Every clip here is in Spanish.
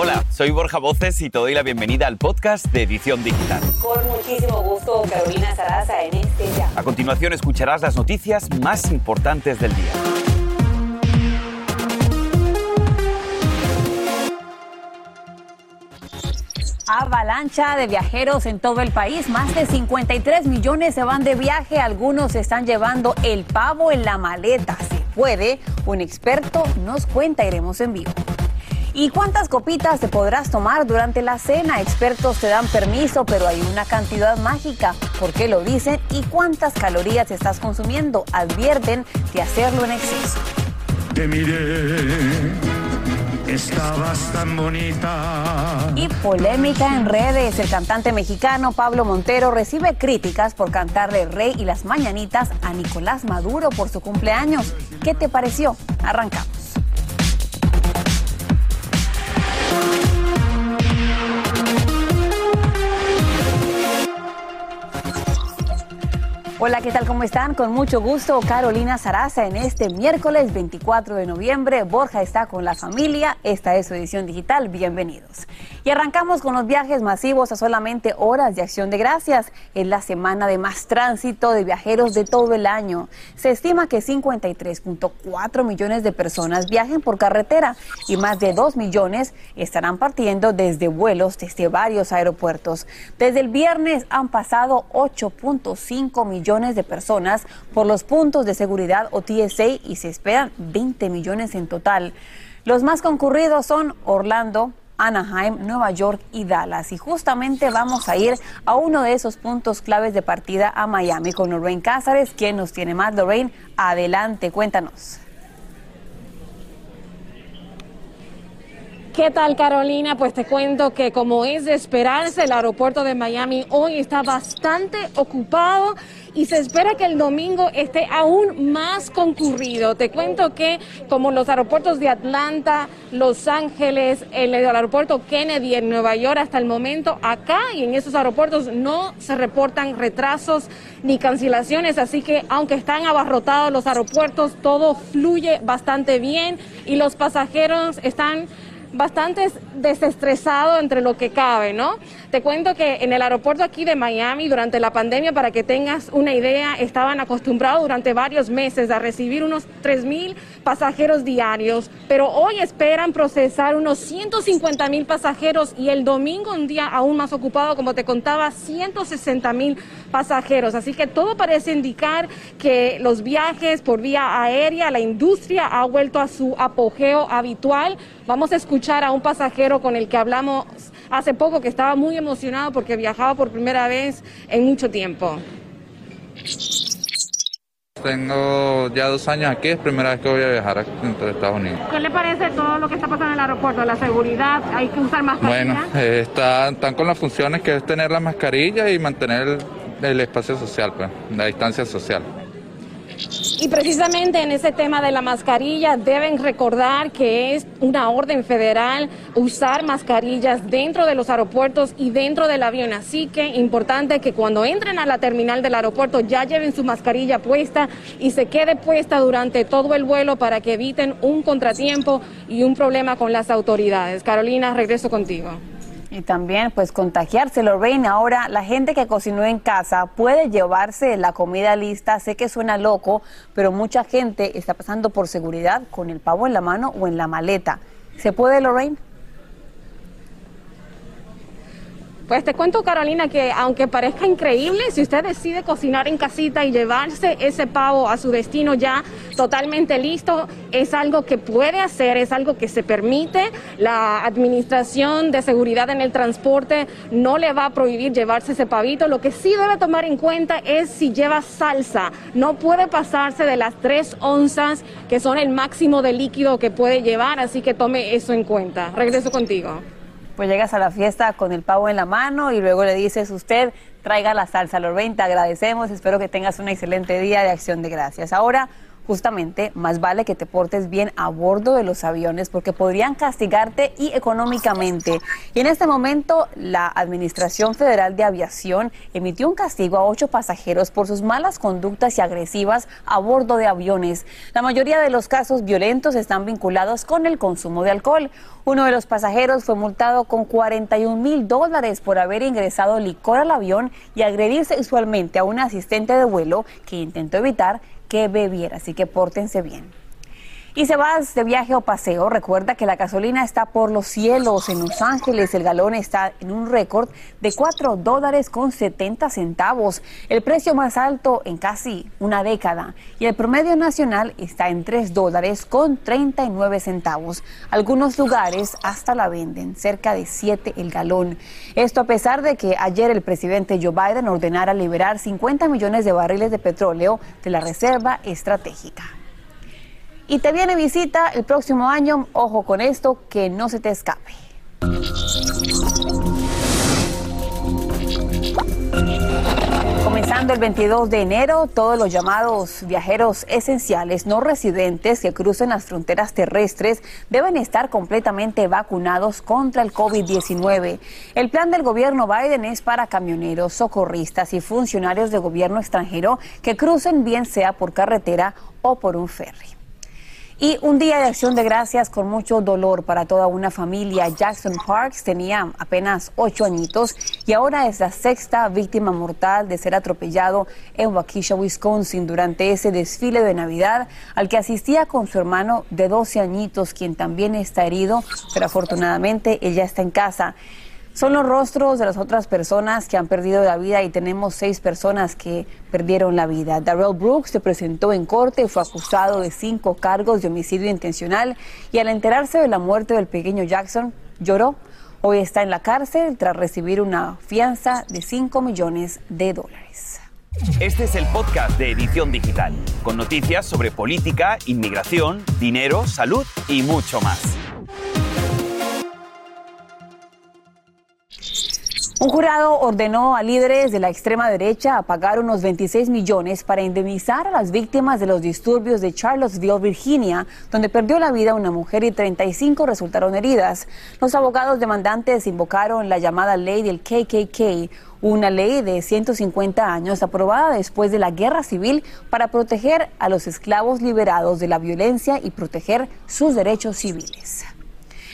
Hola, soy Borja Voces y te doy la bienvenida al podcast de Edición Digital. Con muchísimo gusto, Carolina Sarasa en este ya. A continuación escucharás las noticias más importantes del día. Avalancha de viajeros en todo el país. Más de 53 millones se van de viaje. Algunos están llevando el pavo en la maleta. Se puede. Un experto nos cuenta. Iremos en vivo. ¿Y cuántas copitas te podrás tomar durante la cena? Expertos te dan permiso, pero hay una cantidad mágica. ¿Por qué lo dicen? ¿Y cuántas calorías estás consumiendo? Advierten de hacerlo en exceso. Te miré, estabas tan bonita. Y polémica en redes. El cantante mexicano Pablo Montero recibe críticas por cantarle Rey y las Mañanitas a Nicolás Maduro por su cumpleaños. ¿Qué te pareció? Arrancamos. Hola, ¿qué tal? ¿Cómo están? Con mucho gusto, Carolina Sarasa en este miércoles 24 de noviembre. Borja está con la familia. Esta es su edición digital. Bienvenidos. Y arrancamos con los viajes masivos a solamente horas de acción de gracias. Es la semana de más tránsito de viajeros de todo el año. Se estima que 53.4 millones de personas viajen por carretera y más de 2 millones estarán partiendo desde vuelos desde varios aeropuertos. Desde el viernes han pasado 8.5 millones de personas por los puntos de seguridad o TSA y se esperan 20 millones en total. Los más concurridos son Orlando, Anaheim, Nueva York y Dallas. Y justamente vamos a ir a uno de esos puntos claves de partida a Miami con Lorraine Cázares. ¿Quién nos tiene más? Lorraine, adelante, cuéntanos. ¿Qué tal Carolina? Pues te cuento que como es de esperarse, el aeropuerto de Miami hoy está bastante ocupado y se espera que el domingo esté aún más concurrido. Te cuento que como los aeropuertos de Atlanta, Los Ángeles, el aeropuerto Kennedy en Nueva York hasta el momento, acá y en esos aeropuertos no se reportan retrasos ni cancelaciones, así que aunque están abarrotados los aeropuertos, todo fluye bastante bien y los pasajeros están bastante desestresado entre lo que cabe, ¿no? Te cuento que en el aeropuerto aquí de Miami, durante la pandemia, para que tengas una idea, estaban acostumbrados durante varios meses a recibir unos 3 mil pasajeros diarios, pero hoy esperan procesar unos 150 mil pasajeros y el domingo un día aún más ocupado, como te contaba, 160 mil pasajeros. Así que todo parece indicar que los viajes por vía aérea, la industria ha vuelto a su apogeo habitual. Vamos a escuchar a un pasajero con el que hablamos hace poco que estaba muy emocionado porque viajaba por primera vez en mucho tiempo. Tengo ya dos años aquí, es primera vez que voy a viajar dentro de Estados Unidos. ¿Qué le parece todo lo que está pasando en el aeropuerto? La seguridad, hay que usar mascarilla. Bueno, eh, están, están con las funciones que es tener la mascarilla y mantener el, espacio social, pues, la distancia social. Y precisamente en ese tema de la mascarilla deben recordar que es una orden federal usar mascarillas dentro de los aeropuertos y dentro del avión. Así que importante que cuando entren a la terminal del aeropuerto ya lleven su mascarilla puesta y se quede puesta durante todo el vuelo para que eviten un contratiempo y un problema con las autoridades. Carolina, regreso contigo. Y también, pues, contagiarse, Lorraine. Ahora, la gente que cocinó en casa puede llevarse la comida lista. Sé que suena loco, pero mucha gente está pasando por seguridad con el pavo en la mano o en la maleta. ¿Se puede, Lorraine? Pues te cuento, Carolina, que aunque parezca increíble, si usted decide cocinar en casita y llevarse ese pavo a su destino ya totalmente listo, es algo que puede hacer, es algo que se permite. La Administración de Seguridad en el Transporte no le va a prohibir llevarse ese pavito. Lo que sí debe tomar en cuenta es si lleva salsa. No puede pasarse de las tres onzas, que son el máximo de líquido que puede llevar, así que tome eso en cuenta. Regreso contigo pues llegas a la fiesta con el pavo en la mano y luego le dices, usted traiga la salsa Lorraine, te agradecemos, espero que tengas un excelente día de acción de gracias. Ahora, justamente más vale que te portes bien a bordo de los aviones porque podrían castigarte y económicamente. Y en este momento la Administración Federal de Aviación emitió un castigo a ocho pasajeros por sus malas conductas y agresivas a bordo de aviones. La mayoría de los casos violentos están vinculados con el consumo de alcohol. Uno de los pasajeros fue multado con 41 mil dólares por haber ingresado licor al avión y agredir sexualmente a un asistente de vuelo que intentó evitar que bebiera, así que pórtense bien. Y se vas de viaje o paseo, recuerda que la gasolina está por los cielos. En Los Ángeles el galón está en un récord de 4 dólares con 70 centavos, el precio más alto en casi una década. Y el promedio nacional está en 3 dólares con 39 centavos. Algunos lugares hasta la venden, cerca de 7 el galón. Esto a pesar de que ayer el presidente Joe Biden ordenara liberar 50 millones de barriles de petróleo de la Reserva Estratégica y te viene visita el próximo año, ojo con esto, que no se te escape. Comenzando el 22 de enero, todos los llamados viajeros esenciales no residentes que crucen las fronteras terrestres deben estar completamente vacunados contra el COVID-19. El plan del gobierno Biden es para camioneros, socorristas y funcionarios de gobierno extranjero que crucen bien sea por carretera o por un ferry. Y un día de acción de gracias con mucho dolor para toda una familia. Jackson Parks tenía apenas ocho añitos y ahora es la sexta víctima mortal de ser atropellado en Waukesha, Wisconsin, durante ese desfile de Navidad al que asistía con su hermano de 12 añitos, quien también está herido, pero afortunadamente ella está en casa. Son los rostros de las otras personas que han perdido la vida y tenemos seis personas que perdieron la vida. Darrell Brooks se presentó en corte fue acusado de cinco cargos de homicidio intencional y al enterarse de la muerte del pequeño Jackson lloró. Hoy está en la cárcel tras recibir una fianza de 5 millones de dólares. Este es el podcast de Edición Digital, con noticias sobre política, inmigración, dinero, salud y mucho más. Un jurado ordenó a líderes de la extrema derecha a pagar unos 26 millones para indemnizar a las víctimas de los disturbios de Charlottesville, Virginia, donde perdió la vida una mujer y 35 resultaron heridas. Los abogados demandantes invocaron la llamada ley del KKK, una ley de 150 años aprobada después de la guerra civil para proteger a los esclavos liberados de la violencia y proteger sus derechos civiles.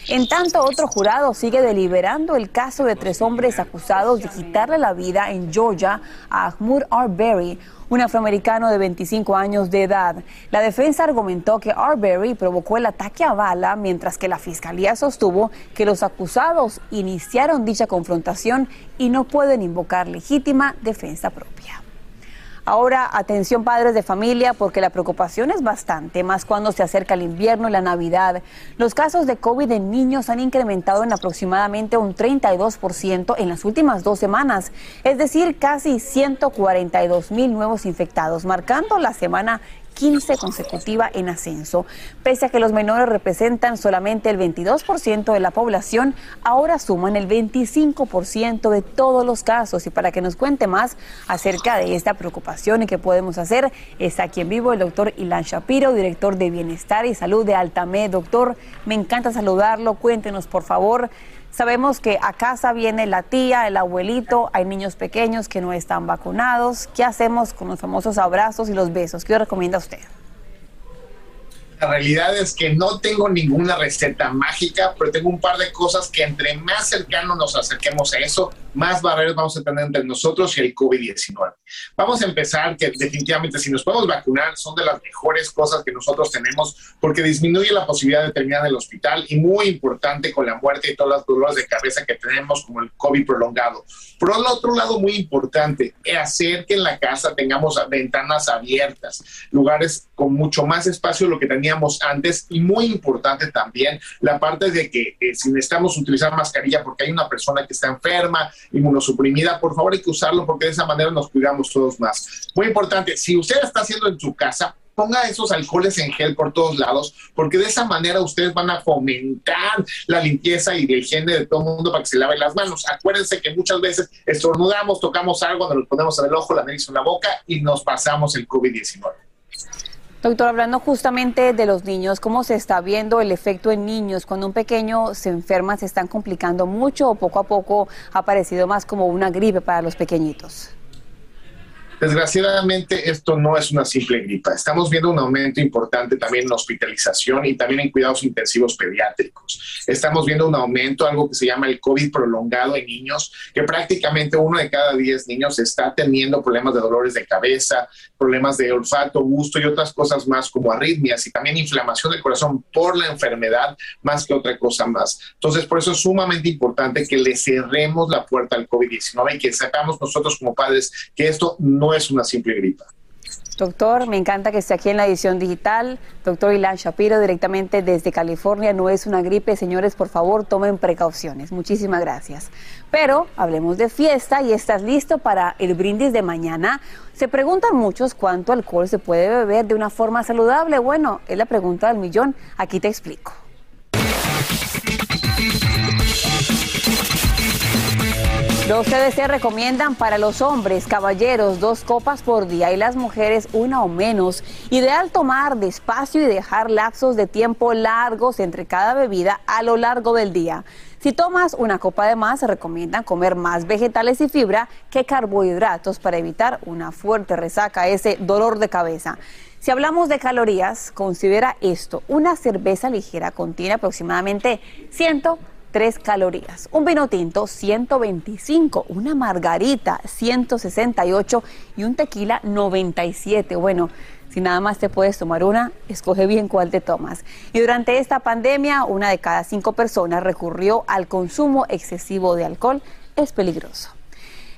En tanto, otro jurado sigue deliberando el caso de tres hombres acusados de quitarle la vida en Georgia a Ahmud Arbery, un afroamericano de 25 años de edad. La defensa argumentó que Arbery provocó el ataque a bala, mientras que la fiscalía sostuvo que los acusados iniciaron dicha confrontación y no pueden invocar legítima defensa propia. Ahora, atención padres de familia, porque la preocupación es bastante, más cuando se acerca el invierno y la Navidad. Los casos de COVID en niños han incrementado en aproximadamente un 32% en las últimas dos semanas, es decir, casi 142 mil nuevos infectados, marcando la semana 15 consecutiva en ascenso. Pese a que los menores representan solamente el 22% de la población, ahora suman el 25% de todos los casos. Y para que nos cuente más acerca de esta preocupación y qué podemos hacer, está aquí en vivo el doctor Ilan Shapiro, director de Bienestar y Salud de Altamed. Doctor, me encanta saludarlo. Cuéntenos, por favor. Sabemos que a casa viene la tía, el abuelito, hay niños pequeños que no están vacunados. ¿Qué hacemos con los famosos abrazos y los besos? ¿Qué recomienda usted? La realidad es que no tengo ninguna receta mágica, pero tengo un par de cosas que entre más cercano nos acerquemos a eso, más barreras vamos a tener entre nosotros y el COVID-19. Vamos a empezar que definitivamente si nos podemos vacunar son de las mejores cosas que nosotros tenemos porque disminuye la posibilidad de terminar en el hospital y muy importante con la muerte y todas las dolores de cabeza que tenemos como el COVID prolongado. Por otro lado, muy importante, hacer que en la casa tengamos ventanas abiertas, lugares con mucho más espacio de lo que teníamos antes y muy importante también la parte de que eh, si necesitamos utilizar mascarilla porque hay una persona que está enferma, inmunosuprimida, por favor hay que usarlo porque de esa manera nos cuidamos todos más. Muy importante, si usted está haciendo en su casa, ponga esos alcoholes en gel por todos lados, porque de esa manera ustedes van a fomentar la limpieza y la higiene de todo el mundo para que se lave las manos. Acuérdense que muchas veces estornudamos, tocamos algo, nos lo ponemos en el ojo, la nariz o la boca y nos pasamos el COVID-19. Doctor, hablando justamente de los niños, ¿cómo se está viendo el efecto en niños? Cuando un pequeño se enferma, ¿se están complicando mucho o poco a poco ha parecido más como una gripe para los pequeñitos? Desgraciadamente, esto no es una simple gripa. Estamos viendo un aumento importante también en hospitalización y también en cuidados intensivos pediátricos. Estamos viendo un aumento, algo que se llama el COVID prolongado en niños, que prácticamente uno de cada diez niños está teniendo problemas de dolores de cabeza, problemas de olfato, gusto y otras cosas más como arritmias y también inflamación del corazón por la enfermedad más que otra cosa más. Entonces, por eso es sumamente importante que le cerremos la puerta al COVID-19 y que sepamos nosotros como padres que esto no es una simple gripa. Doctor, me encanta que esté aquí en la edición digital. Doctor Ilan Shapiro, directamente desde California. No es una gripe, señores, por favor, tomen precauciones. Muchísimas gracias. Pero hablemos de fiesta y estás listo para el brindis de mañana. Se preguntan muchos cuánto alcohol se puede beber de una forma saludable. Bueno, es la pregunta del millón. Aquí te explico. Los CDC recomiendan para los hombres, caballeros, dos copas por día y las mujeres una o menos. Ideal tomar despacio y dejar lapsos de tiempo largos entre cada bebida a lo largo del día. Si tomas una copa de más, se recomiendan comer más vegetales y fibra que carbohidratos para evitar una fuerte resaca, ese dolor de cabeza. Si hablamos de calorías, considera esto. Una cerveza ligera contiene aproximadamente 100 3 calorías. Un vino tinto, 125. Una margarita, 168. Y un tequila, 97. Bueno, si nada más te puedes tomar una, escoge bien cuál te tomas. Y durante esta pandemia, una de cada cinco personas recurrió al consumo excesivo de alcohol. Es peligroso.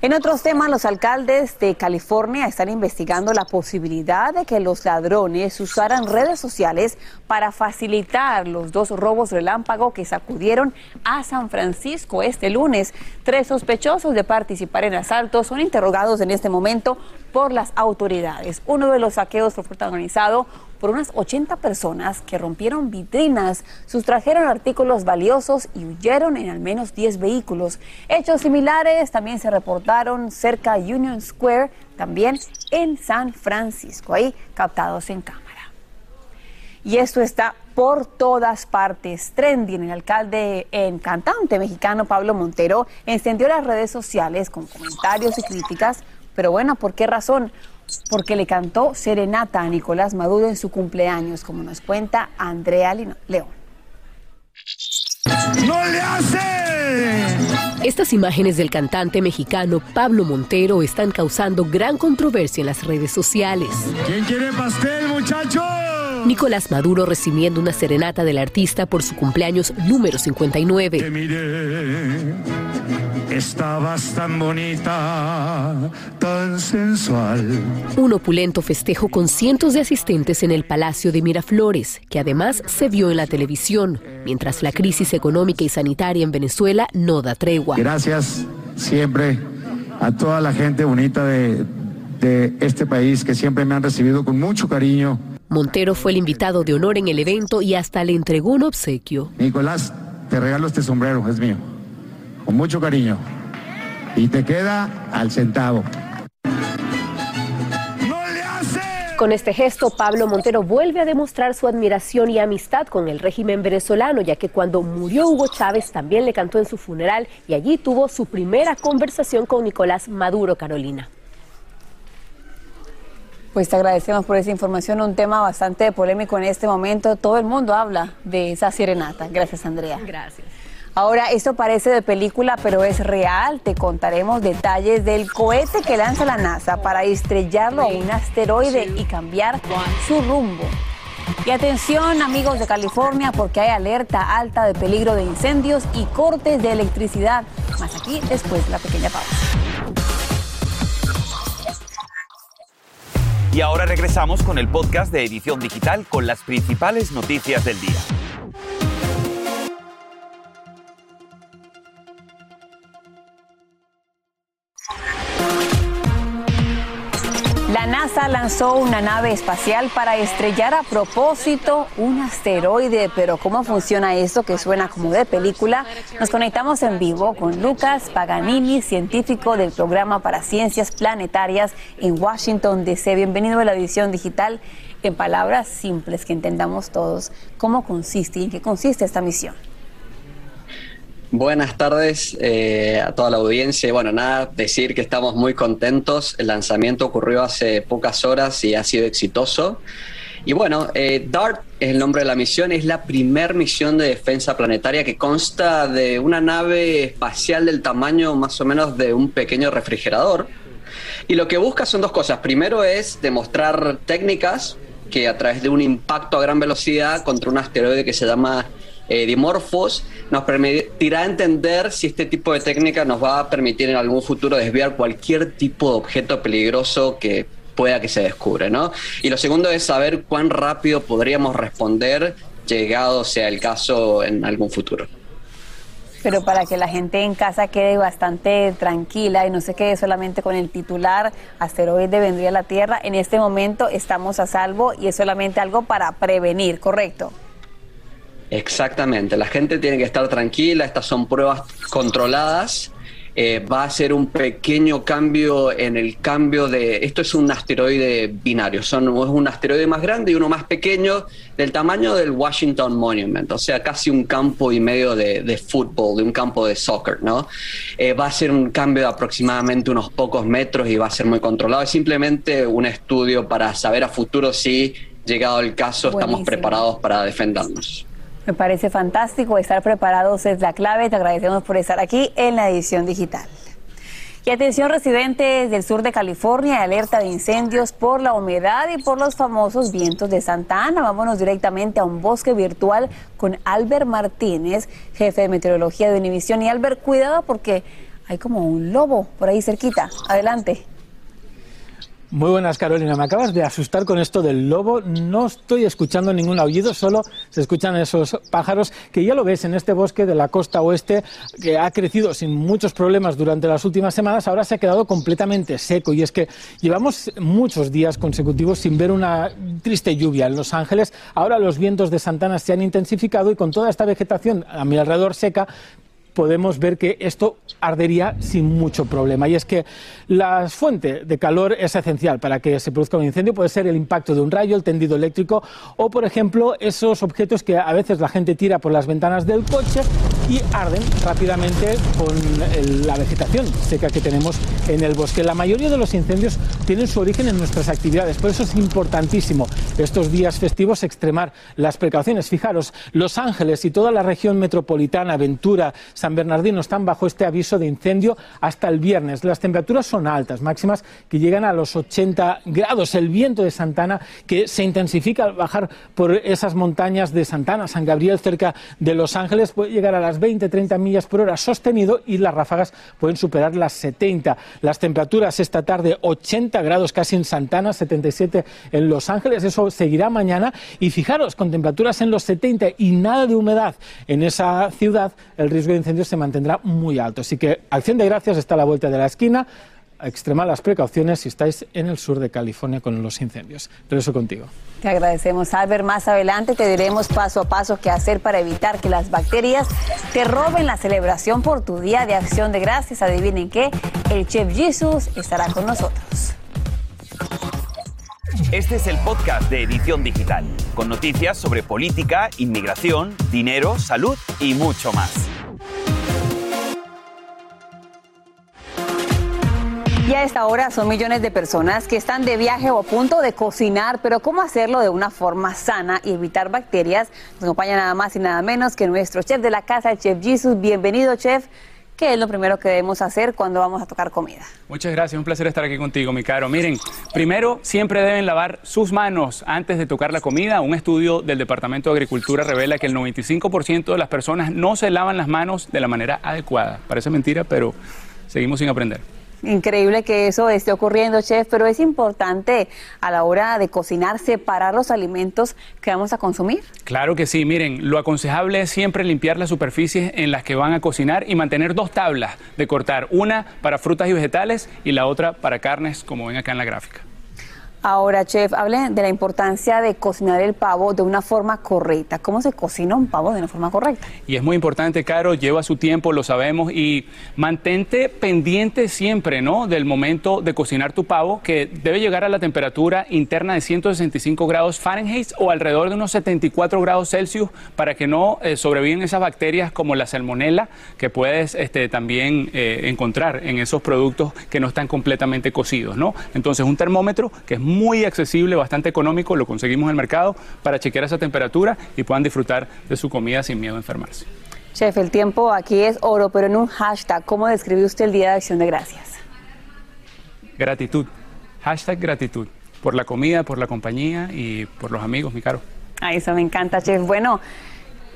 En otros temas, los alcaldes de California están investigando la posibilidad de que los ladrones usaran redes sociales para facilitar los dos robos relámpago que sacudieron a San Francisco este lunes. Tres sospechosos de participar en asaltos son interrogados en este momento por las autoridades. Uno de los saqueos fue protagonizado por unas 80 personas que rompieron vitrinas, sustrajeron artículos valiosos y huyeron en al menos 10 vehículos. Hechos similares también se reportaron cerca de Union Square, también en San Francisco, ahí captados en cámara. Y esto está por todas partes. Trending, el alcalde en cantante mexicano Pablo Montero encendió las redes sociales con comentarios y críticas. Pero bueno, ¿por qué razón? Porque le cantó serenata a Nicolás Maduro en su cumpleaños, como nos cuenta Andrea León. ¡No le hace! Estas imágenes del cantante mexicano Pablo Montero están causando gran controversia en las redes sociales. ¿Quién quiere pastel, muchachos? Nicolás Maduro recibiendo una serenata del artista por su cumpleaños número 59. Te miré, estabas tan bonita, tan sensual. Un opulento festejo con cientos de asistentes en el Palacio de Miraflores, que además se vio en la televisión, mientras la crisis económica y sanitaria en Venezuela no da tregua. Gracias siempre a toda la gente bonita de, de este país que siempre me han recibido con mucho cariño. Montero fue el invitado de honor en el evento y hasta le entregó un obsequio. Nicolás, te regalo este sombrero, es mío, con mucho cariño. Y te queda al centavo. Con este gesto, Pablo Montero vuelve a demostrar su admiración y amistad con el régimen venezolano, ya que cuando murió Hugo Chávez también le cantó en su funeral y allí tuvo su primera conversación con Nicolás Maduro, Carolina. Pues te agradecemos por esa información, un tema bastante polémico en este momento. Todo el mundo habla de esa serenata. Gracias, Andrea. Gracias. Ahora, esto parece de película, pero es real. Te contaremos detalles del cohete que lanza la NASA para estrellarlo a un asteroide y cambiar su rumbo. Y atención amigos de California porque hay alerta alta de peligro de incendios y cortes de electricidad. Más aquí después de la pequeña pausa. Y ahora regresamos con el podcast de Edición Digital con las principales noticias del día. Lanzó una nave espacial para estrellar a propósito un asteroide, pero ¿cómo funciona eso que suena como de película? Nos conectamos en vivo con Lucas Paganini, científico del programa para ciencias planetarias en Washington DC. Bienvenido a la edición digital. en palabras simples que entendamos todos, ¿cómo consiste y en qué consiste esta misión? Buenas tardes eh, a toda la audiencia. Bueno, nada, decir que estamos muy contentos. El lanzamiento ocurrió hace pocas horas y ha sido exitoso. Y bueno, eh, DART es el nombre de la misión, es la primer misión de defensa planetaria que consta de una nave espacial del tamaño más o menos de un pequeño refrigerador. Y lo que busca son dos cosas. Primero es demostrar técnicas que a través de un impacto a gran velocidad contra un asteroide que se llama eh, Dimorphos, nos permitirá entender si este tipo de técnica nos va a permitir en algún futuro desviar cualquier tipo de objeto peligroso que pueda que se descubre, ¿no? Y lo segundo es saber cuán rápido podríamos responder llegado sea el caso en algún futuro. Pero para que la gente en casa quede bastante tranquila y no se quede solamente con el titular, asteroide vendría a la Tierra, en este momento estamos a salvo y es solamente algo para prevenir, ¿correcto? Exactamente, la gente tiene que estar tranquila, estas son pruebas controladas eh, va a ser un pequeño cambio en el cambio de... Esto es un asteroide binario, son, es un asteroide más grande y uno más pequeño del tamaño del Washington Monument, o sea, casi un campo y medio de, fútbol, de un campo de soccer, ¿no? Eh, va a ser un cambio de aproximadamente unos pocos metros y va a ser muy controlado. Es simplemente un estudio para saber a futuro si, llegado el caso, estamos preparados para defendernos. Me parece fantástico. Estar preparados es la clave. Te agradecemos por estar aquí en la edición digital. Y atención residentes del sur de California, alerta de incendios por la humedad y por los famosos vientos de Santa Ana. Vámonos directamente a un bosque virtual con Albert Martínez, jefe de meteorología de Univisión. Y Albert, cuidado porque hay como un lobo por ahí cerquita. Adelante. Muy buenas, Carolina. Me acabas de asustar con esto del lobo. No estoy escuchando ningún aullido, solo se escuchan esos pájaros que ya lo ves en este bosque de la costa oeste que ha crecido sin muchos problemas durante las últimas semanas. Ahora se ha quedado completamente seco y es que llevamos muchos días consecutivos sin ver una triste lluvia en Los Ángeles. Ahora los vientos de Santana se han intensificado y con toda esta vegetación a mi alrededor seca, podemos ver que esto ardería sin mucho problema. Y es que la fuente de calor es esencial para que se produzca un incendio. Puede ser el impacto de un rayo, el tendido eléctrico o, por ejemplo, esos objetos que a veces la gente tira por las ventanas del coche y arden rápidamente con la vegetación seca que tenemos en el bosque. La mayoría de los incendios tienen su origen en nuestras actividades. Por eso es importantísimo estos días festivos extremar las precauciones. Fijaros, Los Ángeles y toda la región metropolitana, Ventura, San Bernardino están bajo este aviso de incendio hasta el viernes. Las temperaturas son altas, máximas que llegan a los 80 grados. El viento de Santana que se intensifica al bajar por esas montañas de Santana, San Gabriel, cerca de Los Ángeles, puede llegar a las 20-30 millas por hora sostenido y las ráfagas pueden superar las 70. Las temperaturas esta tarde 80 grados casi en Santana, 77 en Los Ángeles. Eso seguirá mañana. Y fijaros, con temperaturas en los 70 y nada de humedad en esa ciudad, el riesgo de incendio se mantendrá muy alto. Así que Acción de Gracias está a la vuelta de la esquina. Extremad las precauciones si estáis en el sur de California con los incendios. eso contigo. Te agradecemos, Albert. Más adelante te diremos paso a paso qué hacer para evitar que las bacterias te roben la celebración por tu día de acción de gracias. Adivinen qué, el Chef Jesus estará con nosotros. Este es el podcast de Edición Digital, con noticias sobre política, inmigración, dinero, salud y mucho más. Y a esta hora son millones de personas que están de viaje o a punto de cocinar, pero ¿cómo hacerlo de una forma sana y evitar bacterias? Nos acompaña nada más y nada menos que nuestro chef de la casa, el chef Jesus. Bienvenido, chef. ¿Qué es lo primero que debemos hacer cuando vamos a tocar comida? Muchas gracias, un placer estar aquí contigo, mi caro. Miren, primero siempre deben lavar sus manos antes de tocar la comida. Un estudio del Departamento de Agricultura revela que el 95% de las personas no se lavan las manos de la manera adecuada. Parece mentira, pero seguimos sin aprender. Increíble que eso esté ocurriendo, chef, pero es importante a la hora de cocinar separar los alimentos que vamos a consumir. Claro que sí, miren, lo aconsejable es siempre limpiar las superficies en las que van a cocinar y mantener dos tablas de cortar, una para frutas y vegetales y la otra para carnes, como ven acá en la gráfica. Ahora, chef, hable de la importancia de cocinar el pavo de una forma correcta. ¿Cómo se cocina un pavo de una forma correcta? Y es muy importante, Caro, lleva su tiempo, lo sabemos, y mantente pendiente siempre, ¿no? Del momento de cocinar tu pavo, que debe llegar a la temperatura interna de 165 grados Fahrenheit o alrededor de unos 74 grados Celsius para que no eh, sobreviven esas bacterias como la salmonela que puedes este, también eh, encontrar en esos productos que no están completamente cocidos, ¿no? Entonces, un termómetro que es muy accesible, bastante económico, lo conseguimos en el mercado para chequear esa temperatura y puedan disfrutar de su comida sin miedo a enfermarse. Chef, el tiempo aquí es oro, pero en un hashtag, ¿cómo describe usted el Día de Acción de Gracias? Gratitud. Hashtag gratitud. Por la comida, por la compañía y por los amigos, mi caro. Ay, eso me encanta, chef. Bueno,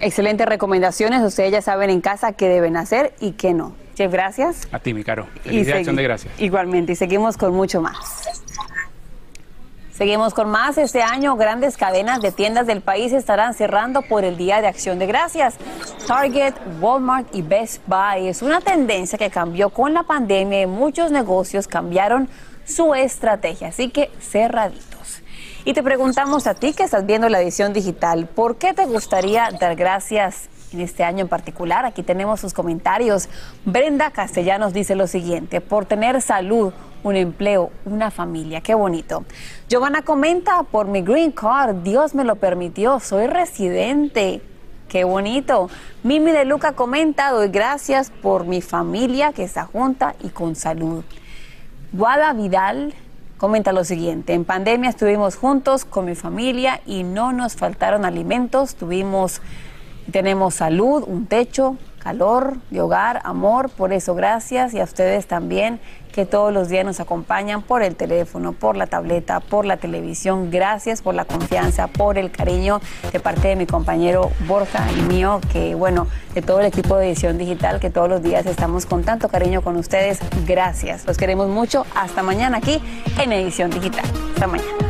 excelentes recomendaciones. Ustedes ya saben en casa qué deben hacer y qué no. Chef, gracias. A ti, mi caro. Feliz Día de Acción de Gracias. Igualmente, y seguimos con mucho más. Seguimos con más. Este año grandes cadenas de tiendas del país estarán cerrando por el Día de Acción de Gracias. Target, Walmart y Best Buy es una tendencia que cambió con la pandemia y muchos negocios cambiaron su estrategia. Así que cerraditos. Y te preguntamos a ti que estás viendo la edición digital, ¿por qué te gustaría dar gracias en este año en particular? Aquí tenemos sus comentarios. Brenda Castellanos dice lo siguiente, por tener salud un empleo, una familia. Qué bonito. Giovanna comenta, por mi green card, Dios me lo permitió, soy residente. Qué bonito. Mimi de Luca comenta, doy gracias por mi familia que está junta y con salud. Guada Vidal comenta lo siguiente, en pandemia estuvimos juntos con mi familia y no nos faltaron alimentos, tuvimos, tenemos salud, un techo, calor de hogar, amor, por eso gracias y a ustedes también que todos los días nos acompañan por el teléfono, por la tableta, por la televisión. Gracias por la confianza, por el cariño de parte de mi compañero Borja y mío, que bueno, de todo el equipo de edición digital, que todos los días estamos con tanto cariño con ustedes. Gracias, los queremos mucho. Hasta mañana aquí en Edición Digital. Hasta mañana.